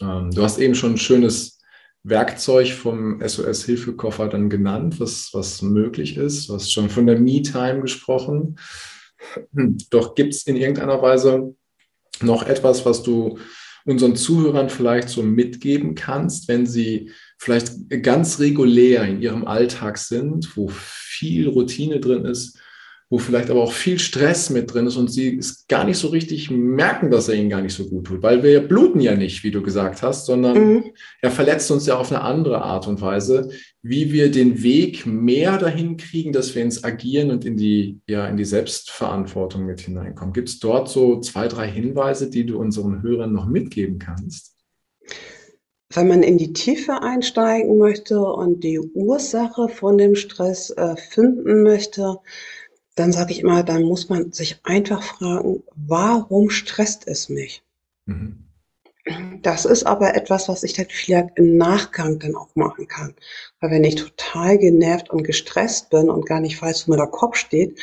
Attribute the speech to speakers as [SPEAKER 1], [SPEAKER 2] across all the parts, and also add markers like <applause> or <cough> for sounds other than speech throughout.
[SPEAKER 1] Ähm, du hast eben schon ein schönes Werkzeug vom SOS-Hilfekoffer dann genannt, was, was möglich ist. Du hast schon von der Me-Time gesprochen. Doch gibt es in irgendeiner Weise noch etwas, was du unseren Zuhörern vielleicht so mitgeben kannst, wenn sie vielleicht ganz regulär in ihrem Alltag sind, wo viel Routine drin ist, wo vielleicht aber auch viel Stress mit drin ist und sie es gar nicht so richtig merken, dass er ihnen gar nicht so gut tut, weil wir bluten ja nicht, wie du gesagt hast, sondern mhm. er verletzt uns ja auf eine andere Art und Weise, wie wir den Weg mehr dahin kriegen, dass wir ins Agieren und in die, ja, in die Selbstverantwortung mit hineinkommen. Gibt es dort so zwei, drei Hinweise, die du unseren Hörern noch mitgeben kannst?
[SPEAKER 2] Wenn man in die Tiefe einsteigen möchte und die Ursache von dem Stress äh, finden möchte, dann sage ich immer, dann muss man sich einfach fragen, warum stresst es mich? Mhm. Das ist aber etwas, was ich dann vielleicht im Nachgang dann auch machen kann. Weil wenn ich total genervt und gestresst bin und gar nicht weiß, wo mir der Kopf steht,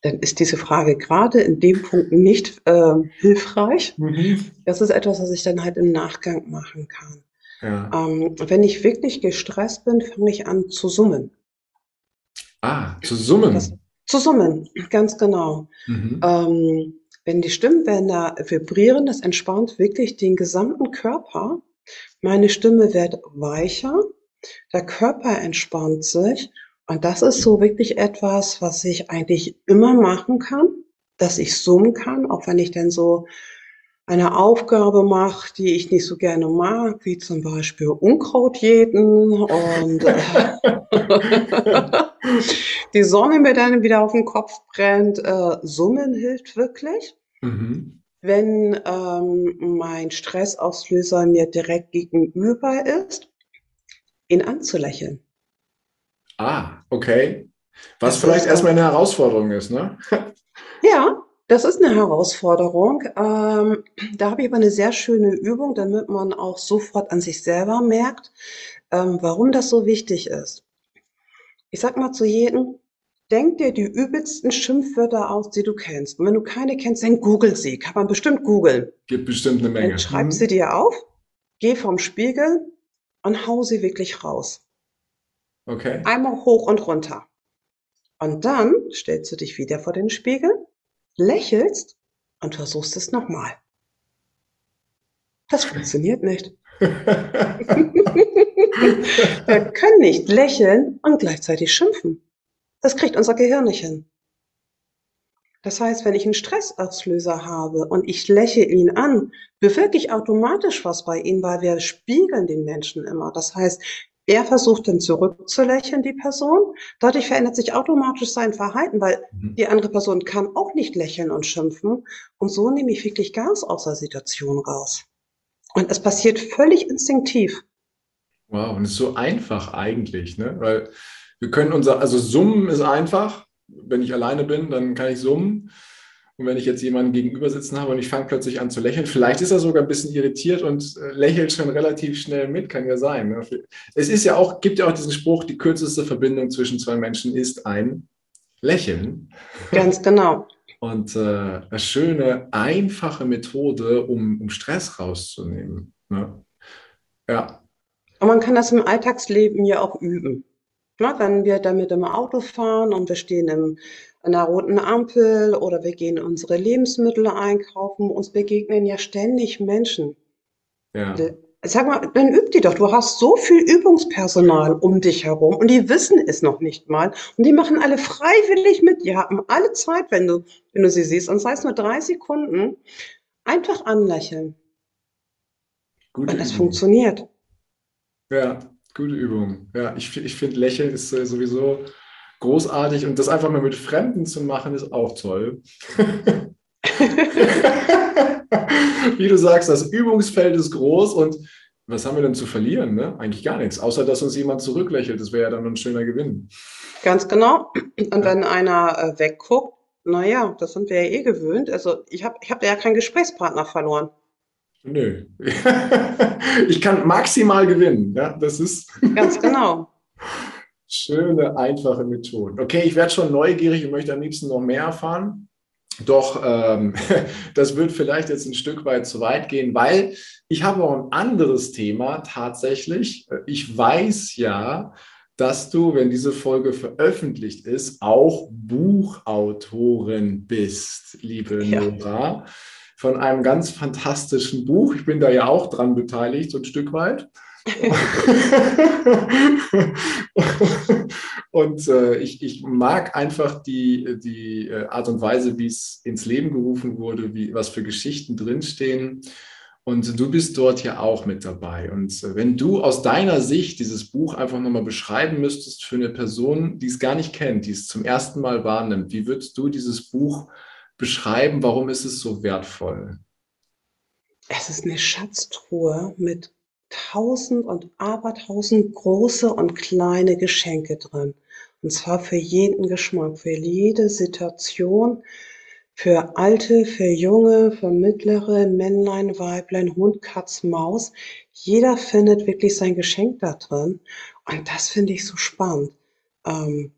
[SPEAKER 2] dann ist diese Frage gerade in dem Punkt nicht äh, hilfreich. Mhm. Das ist etwas, was ich dann halt im Nachgang machen kann. Ja. Ähm, wenn ich wirklich gestresst bin, fange ich an zu summen.
[SPEAKER 1] Ah, zu summen.
[SPEAKER 2] Das, zu summen, ganz genau. Mhm. Ähm, wenn die Stimmbänder vibrieren, das entspannt wirklich den gesamten Körper. Meine Stimme wird weicher, der Körper entspannt sich. Und das ist so wirklich etwas, was ich eigentlich immer machen kann, dass ich summen kann, auch wenn ich dann so eine Aufgabe mache, die ich nicht so gerne mag, wie zum Beispiel Unkraut jäten und <laughs> <laughs> die Sonne mir dann wieder auf den Kopf brennt. Äh, Summen hilft wirklich. Mhm. Wenn ähm, mein Stressauslöser mir direkt gegenüber ist, ihn anzulächeln.
[SPEAKER 1] Ah, okay. Was das vielleicht erstmal eine Herausforderung ist, ne? <laughs>
[SPEAKER 2] Ja, das ist eine Herausforderung. Ähm, da habe ich aber eine sehr schöne Übung, damit man auch sofort an sich selber merkt, ähm, warum das so wichtig ist. Ich sag mal zu jedem, denk dir die übelsten Schimpfwörter aus, die du kennst. Und wenn du keine kennst, dann google sie. Kann man bestimmt googeln.
[SPEAKER 1] Gibt bestimmt eine Menge.
[SPEAKER 2] Dann schreib hm. sie dir auf, geh vom Spiegel und hau sie wirklich raus.
[SPEAKER 1] Okay.
[SPEAKER 2] Einmal hoch und runter. Und dann stellst du dich wieder vor den Spiegel lächelst und versuchst es nochmal. Das funktioniert nicht. <laughs> Wir können nicht lächeln und gleichzeitig schimpfen. Das kriegt unser Gehirn nicht hin. Das heißt, wenn ich einen Stressauslöser habe und ich lächle ihn an, bewirke ich automatisch was bei ihm, weil wir spiegeln den Menschen immer. Das heißt, er versucht dann zurückzulächeln, die Person. Dadurch verändert sich automatisch sein Verhalten, weil mhm. die andere Person kann auch nicht lächeln und schimpfen. Und so nehme ich wirklich Gas aus der Situation raus. Und es passiert völlig instinktiv.
[SPEAKER 1] Wow, und es ist so einfach eigentlich, ne? Weil wir können unser, also summen ist einfach. Wenn ich alleine bin, dann kann ich summen. Und wenn ich jetzt jemanden gegenüber sitzen habe und ich fange plötzlich an zu lächeln, vielleicht ist er sogar ein bisschen irritiert und äh, lächelt schon relativ schnell mit, kann ja sein. Ne? Es ist ja auch, gibt ja auch diesen Spruch, die kürzeste Verbindung zwischen zwei Menschen ist ein Lächeln.
[SPEAKER 2] Ganz genau.
[SPEAKER 1] Und äh, eine schöne, einfache Methode, um, um Stress rauszunehmen. Ne?
[SPEAKER 2] Ja. Und man kann das im Alltagsleben ja auch üben. Na, wenn wir damit im Auto fahren und wir stehen im einer roten Ampel oder wir gehen unsere Lebensmittel einkaufen. Uns begegnen ja ständig Menschen. Ja. Sag mal, dann üb die doch. Du hast so viel Übungspersonal um dich herum und die wissen es noch nicht mal. Und die machen alle freiwillig mit. Die haben alle Zeit, wenn du, wenn du sie siehst. Und sei es nur drei Sekunden, einfach anlächeln. Gute und es funktioniert.
[SPEAKER 1] Ja, gute Übung. Ja, ich, ich finde, Lächeln ist äh, sowieso großartig und das einfach mal mit Fremden zu machen, ist auch toll. <laughs> Wie du sagst, das Übungsfeld ist groß und was haben wir denn zu verlieren? Ne? Eigentlich gar nichts, außer dass uns jemand zurücklächelt. Das wäre ja dann ein schöner Gewinn.
[SPEAKER 2] Ganz genau. Und wenn einer äh, wegguckt, naja, das sind wir ja eh gewöhnt. Also ich habe ich hab ja keinen Gesprächspartner verloren.
[SPEAKER 1] Nö. <laughs> ich kann maximal gewinnen. Ja, das ist. <laughs>
[SPEAKER 2] Ganz genau.
[SPEAKER 1] Schöne, einfache Methoden. Okay, ich werde schon neugierig und möchte am liebsten noch mehr erfahren. Doch ähm, <laughs> das wird vielleicht jetzt ein Stück weit zu weit gehen, weil ich habe auch ein anderes Thema tatsächlich. Ich weiß ja, dass du, wenn diese Folge veröffentlicht ist, auch Buchautorin bist, liebe ja. Nora, von einem ganz fantastischen Buch. Ich bin da ja auch dran beteiligt, so ein Stück weit. <laughs> und äh, ich, ich mag einfach die, die äh, Art und Weise, wie es ins Leben gerufen wurde, wie, was für Geschichten drinstehen. Und du bist dort ja auch mit dabei. Und äh, wenn du aus deiner Sicht dieses Buch einfach nochmal beschreiben müsstest für eine Person, die es gar nicht kennt, die es zum ersten Mal wahrnimmt, wie würdest du dieses Buch beschreiben? Warum ist es so wertvoll?
[SPEAKER 2] Es ist eine Schatztruhe mit tausend und abertausend große und kleine Geschenke drin. Und zwar für jeden Geschmack, für jede Situation, für Alte, für Junge, für Mittlere, Männlein, Weiblein, Hund, Katz, Maus. Jeder findet wirklich sein Geschenk da drin. Und das finde ich so spannend. Ähm,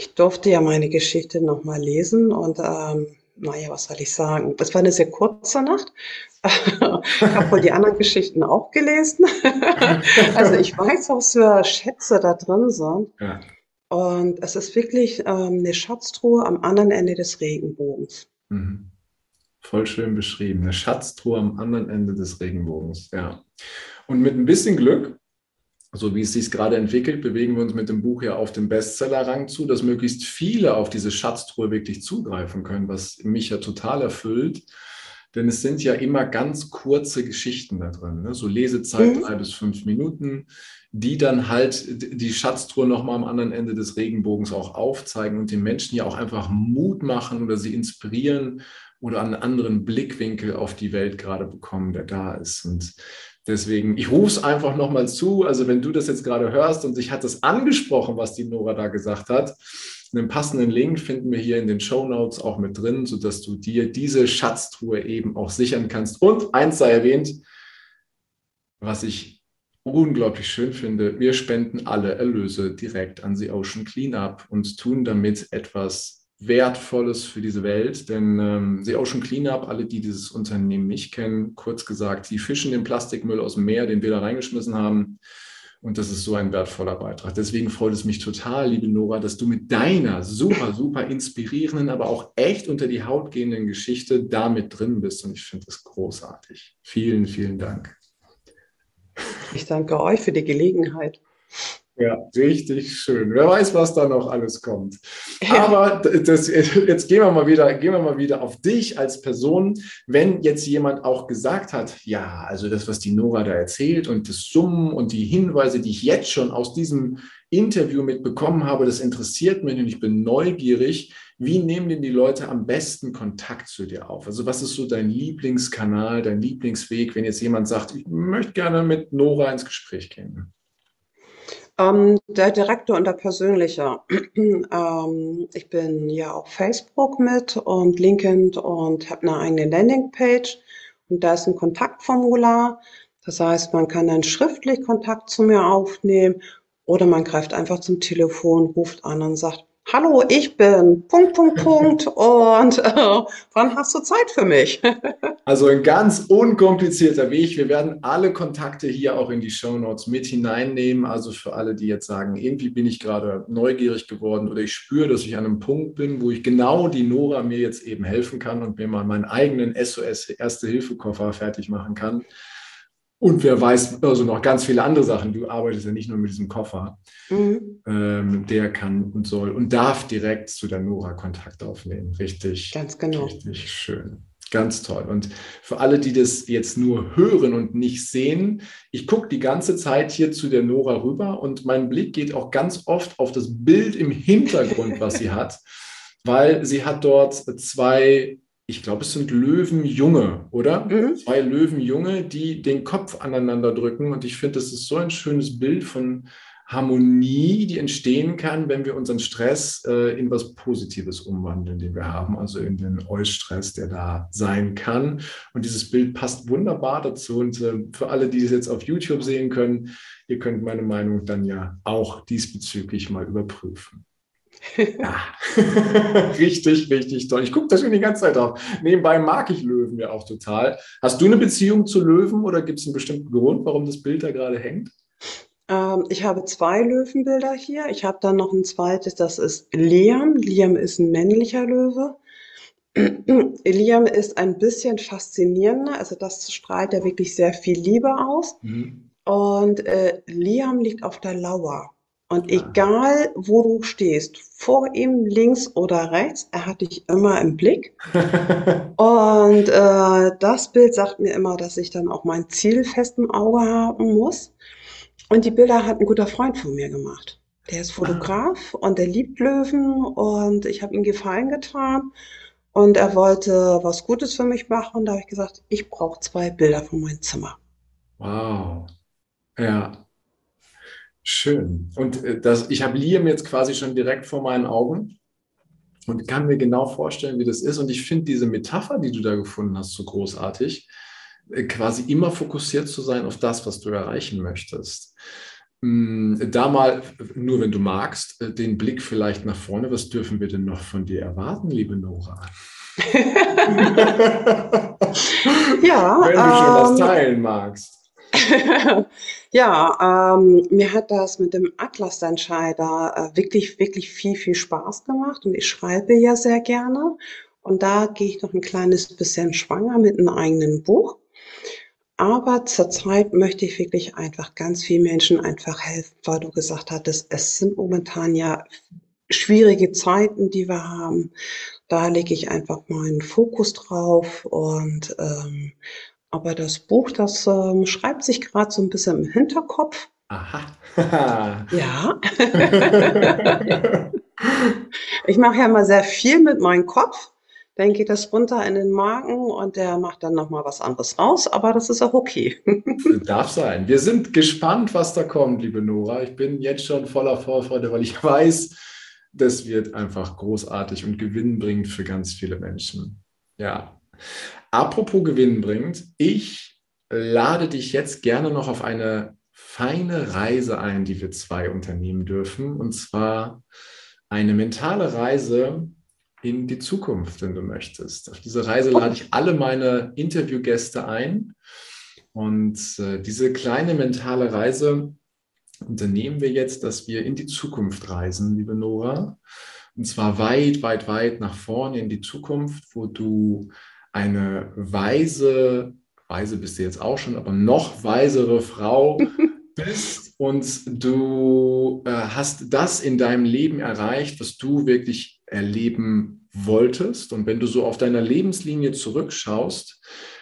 [SPEAKER 2] ich durfte ja meine Geschichte nochmal lesen und ähm, naja, was soll ich sagen? Das war eine sehr kurze Nacht. <laughs> ich habe wohl die anderen Geschichten auch gelesen. <laughs> also ich weiß, was für Schätze da drin sind. Ja. Und es ist wirklich ähm, eine Schatztruhe am anderen Ende des Regenbogens. Mhm.
[SPEAKER 1] Voll schön beschrieben. Eine Schatztruhe am anderen Ende des Regenbogens, ja. Und mit ein bisschen Glück so wie es sich gerade entwickelt, bewegen wir uns mit dem Buch ja auf den Bestsellerrang zu, dass möglichst viele auf diese Schatztruhe wirklich zugreifen können, was mich ja total erfüllt. Denn es sind ja immer ganz kurze Geschichten da drin, ne? so Lesezeit mhm. drei bis fünf Minuten, die dann halt die Schatztruhe nochmal am anderen Ende des Regenbogens auch aufzeigen und den Menschen ja auch einfach Mut machen oder sie inspirieren oder einen anderen Blickwinkel auf die Welt gerade bekommen, der da ist. Und Deswegen, ich rufe es einfach nochmal zu. Also wenn du das jetzt gerade hörst und dich hat das angesprochen, was die Nora da gesagt hat, einen passenden Link finden wir hier in den Show Notes auch mit drin, sodass du dir diese Schatztruhe eben auch sichern kannst. Und eins sei erwähnt, was ich unglaublich schön finde, wir spenden alle Erlöse direkt an The Ocean Cleanup und tun damit etwas Wertvolles für diese Welt, denn ähm, The Ocean Cleanup, alle, die dieses Unternehmen nicht kennen, kurz gesagt, sie fischen den Plastikmüll aus dem Meer, den wir da reingeschmissen haben. Und das ist so ein wertvoller Beitrag. Deswegen freut es mich total, liebe Nora, dass du mit deiner super, super inspirierenden, aber auch echt unter die Haut gehenden Geschichte da mit drin bist. Und ich finde das großartig. Vielen, vielen Dank.
[SPEAKER 2] Ich danke euch für die Gelegenheit.
[SPEAKER 1] Ja, richtig schön. Wer weiß, was da noch alles kommt. Aber das, jetzt gehen wir, mal wieder, gehen wir mal wieder auf dich als Person. Wenn jetzt jemand auch gesagt hat, ja, also das, was die Nora da erzählt und das Summen und die Hinweise, die ich jetzt schon aus diesem Interview mitbekommen habe, das interessiert mich und ich bin neugierig. Wie nehmen denn die Leute am besten Kontakt zu dir auf? Also was ist so dein Lieblingskanal, dein Lieblingsweg, wenn jetzt jemand sagt, ich möchte gerne mit Nora ins Gespräch gehen?
[SPEAKER 2] Ähm, der Direktor und der persönliche. <clears throat> ähm, ich bin ja auf Facebook mit und LinkedIn und habe eine eigene Landingpage und da ist ein Kontaktformular. Das heißt, man kann dann schriftlich Kontakt zu mir aufnehmen oder man greift einfach zum Telefon, ruft an und sagt, Hallo, ich bin Punkt, Punkt, Punkt und äh, wann hast du Zeit für mich? <laughs>
[SPEAKER 1] also ein ganz unkomplizierter Weg. Wir werden alle Kontakte hier auch in die Show Notes mit hineinnehmen. Also für alle, die jetzt sagen, irgendwie bin ich gerade neugierig geworden oder ich spüre, dass ich an einem Punkt bin, wo ich genau die Nora mir jetzt eben helfen kann und mir mal meinen eigenen SOS Erste-Hilfe-Koffer fertig machen kann und wer weiß, also noch ganz viele andere Sachen. Du arbeitest ja nicht nur mit diesem Koffer. Mhm. Ähm, der kann und soll und darf direkt zu der Nora Kontakt aufnehmen. Richtig.
[SPEAKER 2] Ganz genau.
[SPEAKER 1] Richtig schön. Ganz toll. Und für alle, die das jetzt nur hören und nicht sehen, ich gucke die ganze Zeit hier zu der Nora rüber und mein Blick geht auch ganz oft auf das Bild im Hintergrund, was sie <laughs> hat, weil sie hat dort zwei ich glaube, es sind Löwenjunge, oder? Mhm. Zwei Löwenjunge, die den Kopf aneinander drücken. Und ich finde, das ist so ein schönes Bild von Harmonie, die entstehen kann, wenn wir unseren Stress äh, in was Positives umwandeln, den wir haben, also in den Eustress, der da sein kann. Und dieses Bild passt wunderbar dazu. Und äh, für alle, die es jetzt auf YouTube sehen können, ihr könnt meine Meinung dann ja auch diesbezüglich mal überprüfen. Ja. <laughs> richtig, richtig toll. Ich gucke da schon die ganze Zeit drauf. Nebenbei mag ich Löwen ja auch total. Hast du eine Beziehung zu Löwen oder gibt es einen bestimmten Grund, warum das Bild da gerade hängt?
[SPEAKER 2] Ähm, ich habe zwei Löwenbilder hier. Ich habe dann noch ein zweites, das ist Liam. Liam ist ein männlicher Löwe. <clears throat> Liam ist ein bisschen faszinierender, also das strahlt ja wirklich sehr viel Liebe aus. Mhm. Und äh, Liam liegt auf der Lauer. Und egal, wo du stehst, vor ihm, links oder rechts, er hat dich immer im Blick. <laughs> und äh, das Bild sagt mir immer, dass ich dann auch mein Ziel fest im Auge haben muss. Und die Bilder hat ein guter Freund von mir gemacht. Der ist Fotograf und der liebt Löwen und ich habe ihm Gefallen getan. Und er wollte was Gutes für mich machen. Und da habe ich gesagt, ich brauche zwei Bilder von meinem Zimmer.
[SPEAKER 1] Wow. Ja. Schön. Und äh, das, ich habe Liam jetzt quasi schon direkt vor meinen Augen und kann mir genau vorstellen, wie das ist. Und ich finde diese Metapher, die du da gefunden hast, so großartig, äh, quasi immer fokussiert zu sein auf das, was du erreichen möchtest. Hm, da mal, nur wenn du magst, äh, den Blick vielleicht nach vorne. Was dürfen wir denn noch von dir erwarten, liebe Nora? <laughs>
[SPEAKER 2] ja.
[SPEAKER 1] Wenn du ähm, schon was ähm, teilen magst. <laughs>
[SPEAKER 2] ja, ähm, mir hat das mit dem Atlas-Entscheider äh, wirklich, wirklich viel, viel Spaß gemacht und ich schreibe ja sehr gerne. Und da gehe ich noch ein kleines bisschen schwanger mit einem eigenen Buch. Aber zurzeit möchte ich wirklich einfach ganz vielen Menschen einfach helfen, weil du gesagt hattest, es sind momentan ja schwierige Zeiten, die wir haben. Da lege ich einfach meinen Fokus drauf und ähm, aber das Buch, das ähm, schreibt sich gerade so ein bisschen im Hinterkopf.
[SPEAKER 1] Aha. <laughs> <laughs>
[SPEAKER 2] ja. ich mache ja immer sehr viel mit meinem Kopf. Dann geht das runter in den Magen und der macht dann nochmal was anderes raus, aber das ist auch okay. <laughs>
[SPEAKER 1] Darf sein. Wir sind gespannt, was da kommt, liebe Nora. Ich bin jetzt schon voller Vorfreude, weil ich weiß, das wird einfach großartig und gewinnbringend für ganz viele Menschen. Ja. Apropos gewinnbringend, ich lade dich jetzt gerne noch auf eine feine Reise ein, die wir zwei unternehmen dürfen. Und zwar eine mentale Reise in die Zukunft, wenn du möchtest. Auf diese Reise lade ich alle meine Interviewgäste ein. Und äh, diese kleine mentale Reise unternehmen wir jetzt, dass wir in die Zukunft reisen, liebe Nora. Und zwar weit, weit, weit nach vorne in die Zukunft, wo du eine weise, weise bist du jetzt auch schon, aber noch weisere Frau <laughs> bist und du äh, hast das in deinem Leben erreicht, was du wirklich erleben wolltest. Und wenn du so auf deiner Lebenslinie zurückschaust,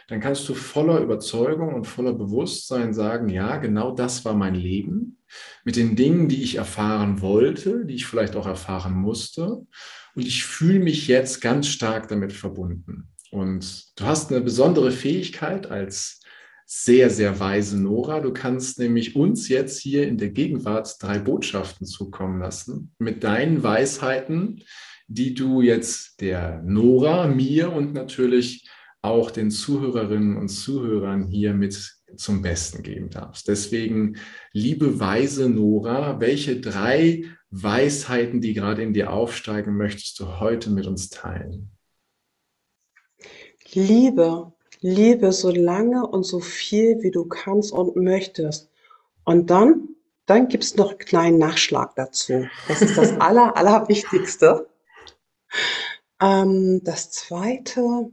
[SPEAKER 1] dann kannst du voller Überzeugung und voller Bewusstsein sagen, ja, genau das war mein Leben mit den Dingen, die ich erfahren wollte, die ich vielleicht auch erfahren musste. Und ich fühle mich jetzt ganz stark damit verbunden. Und du hast eine besondere Fähigkeit als sehr, sehr weise Nora. Du kannst nämlich uns jetzt hier in der Gegenwart drei Botschaften zukommen lassen mit deinen Weisheiten, die du jetzt der Nora, mir und natürlich auch den Zuhörerinnen und Zuhörern hier mit zum Besten geben darfst. Deswegen, liebe weise Nora, welche drei Weisheiten, die gerade in dir aufsteigen, möchtest du heute mit uns teilen?
[SPEAKER 2] Liebe, liebe so lange und so viel, wie du kannst und möchtest. Und dann, dann gibt's noch einen kleinen Nachschlag dazu. Das ist das <laughs> Aller, Allerwichtigste. Ähm, das zweite,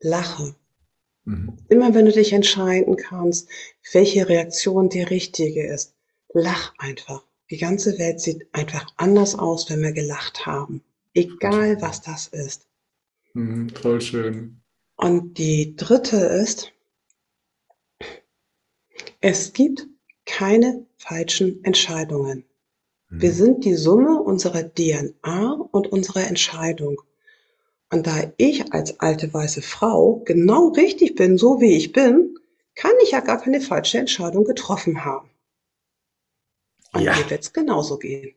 [SPEAKER 2] lache. Mhm. Immer wenn du dich entscheiden kannst, welche Reaktion die richtige ist, lach einfach. Die ganze Welt sieht einfach anders aus, wenn wir gelacht haben. Egal was das ist.
[SPEAKER 1] Mhm, voll schön.
[SPEAKER 2] Und die dritte ist, es gibt keine falschen Entscheidungen. Wir mhm. sind die Summe unserer DNA und unserer Entscheidung. Und da ich als alte weiße Frau genau richtig bin, so wie ich bin, kann ich ja gar keine falsche Entscheidung getroffen haben. Und ja. mir wird es genauso gehen.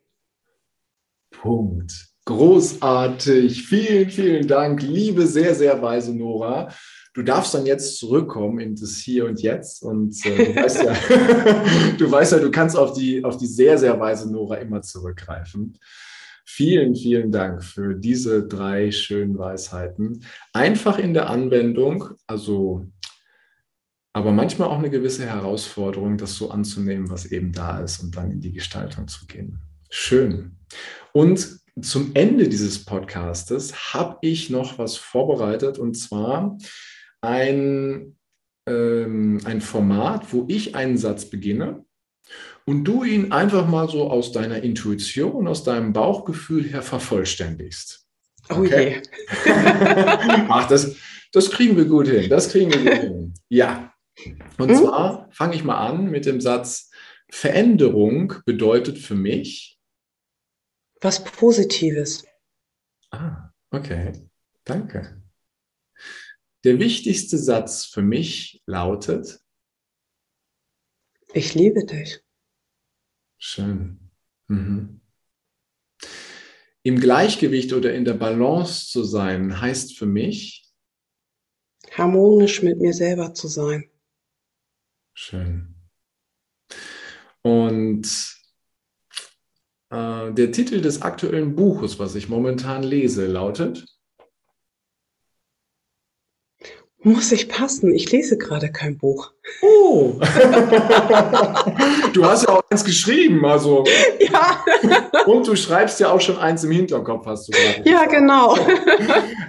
[SPEAKER 1] Punkt. Großartig. Vielen, vielen Dank, liebe sehr, sehr weise Nora. Du darfst dann jetzt zurückkommen in das Hier und Jetzt. Und äh, du, <laughs> weißt ja, <laughs> du weißt ja, du kannst auf die, auf die sehr, sehr weise Nora immer zurückgreifen. Vielen, vielen Dank für diese drei schönen Weisheiten. Einfach in der Anwendung, also aber manchmal auch eine gewisse Herausforderung, das so anzunehmen, was eben da ist und dann in die Gestaltung zu gehen. Schön. Und zum Ende dieses Podcastes habe ich noch was vorbereitet und zwar ein, ähm, ein Format, wo ich einen Satz beginne und du ihn einfach mal so aus deiner Intuition, aus deinem Bauchgefühl her vervollständigst.
[SPEAKER 2] Okay.
[SPEAKER 1] Oh je. <laughs> Ach, das, das kriegen wir gut hin. Das kriegen wir gut hin. Ja. Und hm? zwar fange ich mal an mit dem Satz, Veränderung bedeutet für mich
[SPEAKER 2] was Positives.
[SPEAKER 1] Ah, okay. Danke. Der wichtigste Satz für mich lautet,
[SPEAKER 2] ich liebe dich.
[SPEAKER 1] Schön. Mhm. Im Gleichgewicht oder in der Balance zu sein, heißt für mich,
[SPEAKER 2] harmonisch mit mir selber zu sein.
[SPEAKER 1] Schön. Und der Titel des aktuellen Buches, was ich momentan lese, lautet
[SPEAKER 2] Muss ich passen? Ich lese gerade kein Buch.
[SPEAKER 1] Oh! <laughs> du hast ja auch eins geschrieben, also. <laughs>
[SPEAKER 2] Ja.
[SPEAKER 1] Und du schreibst ja auch schon eins im Hinterkopf, hast du
[SPEAKER 2] gerade. Ja, genau.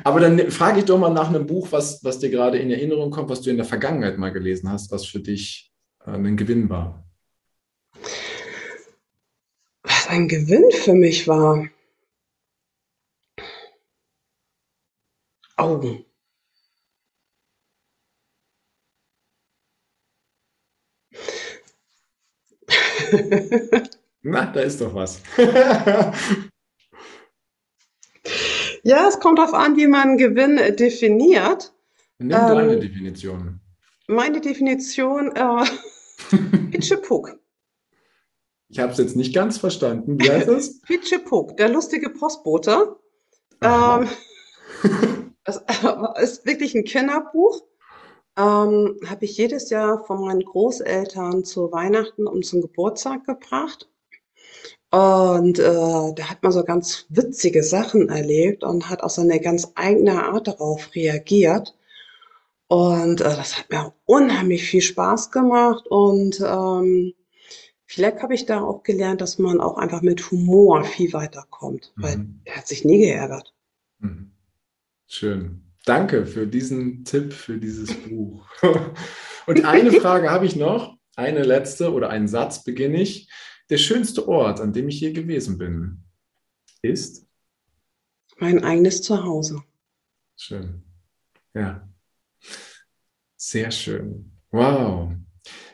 [SPEAKER 1] Aber dann frage ich doch mal nach einem Buch, was, was dir gerade in Erinnerung kommt, was du in der Vergangenheit mal gelesen hast, was für dich äh, ein Gewinn war.
[SPEAKER 2] Was ein Gewinn für mich war. Augen. <laughs>
[SPEAKER 1] Na, da ist doch was. <laughs>
[SPEAKER 2] ja, es kommt darauf an, wie man Gewinn definiert.
[SPEAKER 1] Nimm ähm, deine Definition.
[SPEAKER 2] Meine Definition, äh, <laughs> Hitchepuk.
[SPEAKER 1] Ich habe es jetzt nicht ganz verstanden. Wie heißt das? <laughs>
[SPEAKER 2] Hitchepuk, der lustige Postbote. Ähm, <laughs> es <laughs> ist wirklich ein Kinderbuch ähm, habe ich jedes Jahr von meinen Großeltern zu Weihnachten und zum Geburtstag gebracht. Und äh, da hat man so ganz witzige Sachen erlebt und hat auch so eine ganz eigene Art darauf reagiert. Und äh, das hat mir unheimlich viel Spaß gemacht. Und ähm, vielleicht habe ich da auch gelernt, dass man auch einfach mit Humor viel weiterkommt, mhm. weil er hat sich nie geärgert.
[SPEAKER 1] Mhm. Schön. Danke für diesen Tipp, für dieses Buch. <laughs> Und eine <laughs> Frage habe ich noch, eine letzte oder einen Satz beginne ich. Der schönste Ort, an dem ich je gewesen bin, ist?
[SPEAKER 2] Mein eigenes Zuhause.
[SPEAKER 1] Schön. Ja. Sehr schön. Wow.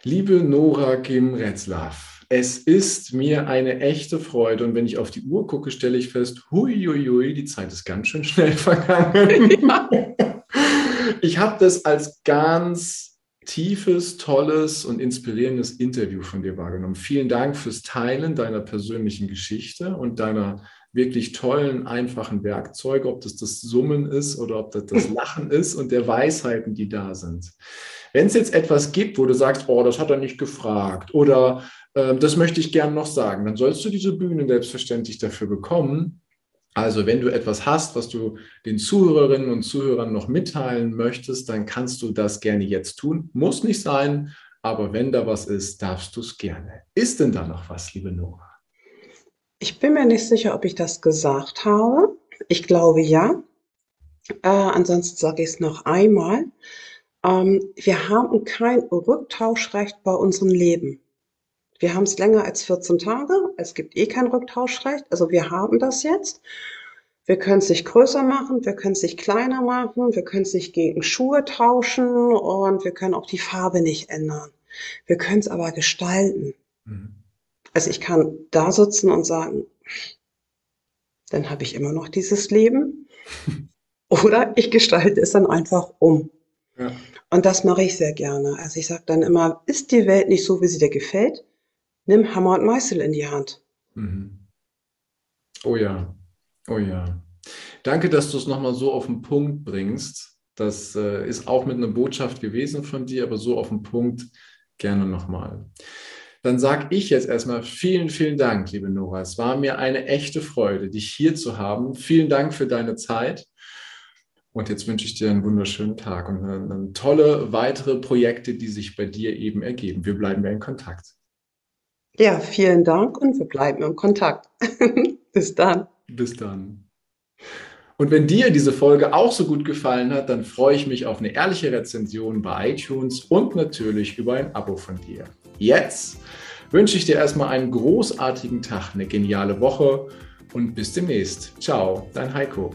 [SPEAKER 1] Liebe Nora Kim Retzlaff, es ist mir eine echte Freude und wenn ich auf die Uhr gucke, stelle ich fest, hui, hui, hui die Zeit ist ganz schön schnell <laughs> vergangen. Ja. Ich habe das als ganz tiefes, tolles und inspirierendes Interview von dir wahrgenommen. Vielen Dank fürs Teilen deiner persönlichen Geschichte und deiner wirklich tollen, einfachen Werkzeuge, ob das das Summen ist oder ob das das <laughs> Lachen ist und der Weisheiten, die da sind. Wenn es jetzt etwas gibt, wo du sagst, oh, das hat er nicht gefragt oder äh, das möchte ich gern noch sagen, dann sollst du diese Bühne selbstverständlich dafür bekommen. Also wenn du etwas hast, was du den Zuhörerinnen und Zuhörern noch mitteilen möchtest, dann kannst du das gerne jetzt tun. Muss nicht sein, aber wenn da was ist, darfst du es gerne. Ist denn da noch was, liebe Nora?
[SPEAKER 2] Ich bin mir nicht sicher, ob ich das gesagt habe. Ich glaube ja. Äh, ansonsten sage ich es noch einmal. Ähm, wir haben kein Rücktauschrecht bei unserem Leben. Wir haben es länger als 14 Tage. Es gibt eh kein Rücktauschrecht. Also wir haben das jetzt. Wir können es nicht größer machen, wir können es nicht kleiner machen, wir können es nicht gegen Schuhe tauschen und wir können auch die Farbe nicht ändern. Wir können es aber gestalten. Mhm. Also ich kann da sitzen und sagen, dann habe ich immer noch dieses Leben. <laughs> Oder ich gestalte es dann einfach um. Ja. Und das mache ich sehr gerne. Also ich sage dann immer, ist die Welt nicht so, wie sie dir gefällt? Nimm Hammer und Meißel in die Hand. Mhm.
[SPEAKER 1] Oh ja, oh ja. Danke, dass du es nochmal so auf den Punkt bringst. Das äh, ist auch mit einer Botschaft gewesen von dir, aber so auf den Punkt gerne nochmal. dann sage ich jetzt erstmal vielen, vielen Dank, liebe Nora. Es war mir eine echte Freude, dich hier zu haben. Vielen Dank für deine Zeit. Und jetzt wünsche ich dir einen wunderschönen Tag und eine, eine tolle weitere Projekte, die sich bei dir eben ergeben. Wir bleiben ja in Kontakt.
[SPEAKER 2] Ja, vielen Dank und wir bleiben in Kontakt. <laughs> Bis dann.
[SPEAKER 1] Bis dann. Und wenn dir diese Folge auch so gut gefallen hat, dann freue ich mich auf eine ehrliche Rezension bei iTunes und natürlich über ein Abo von dir. Jetzt wünsche ich dir erstmal einen großartigen Tag, eine geniale Woche und bis demnächst. Ciao, dein Heiko.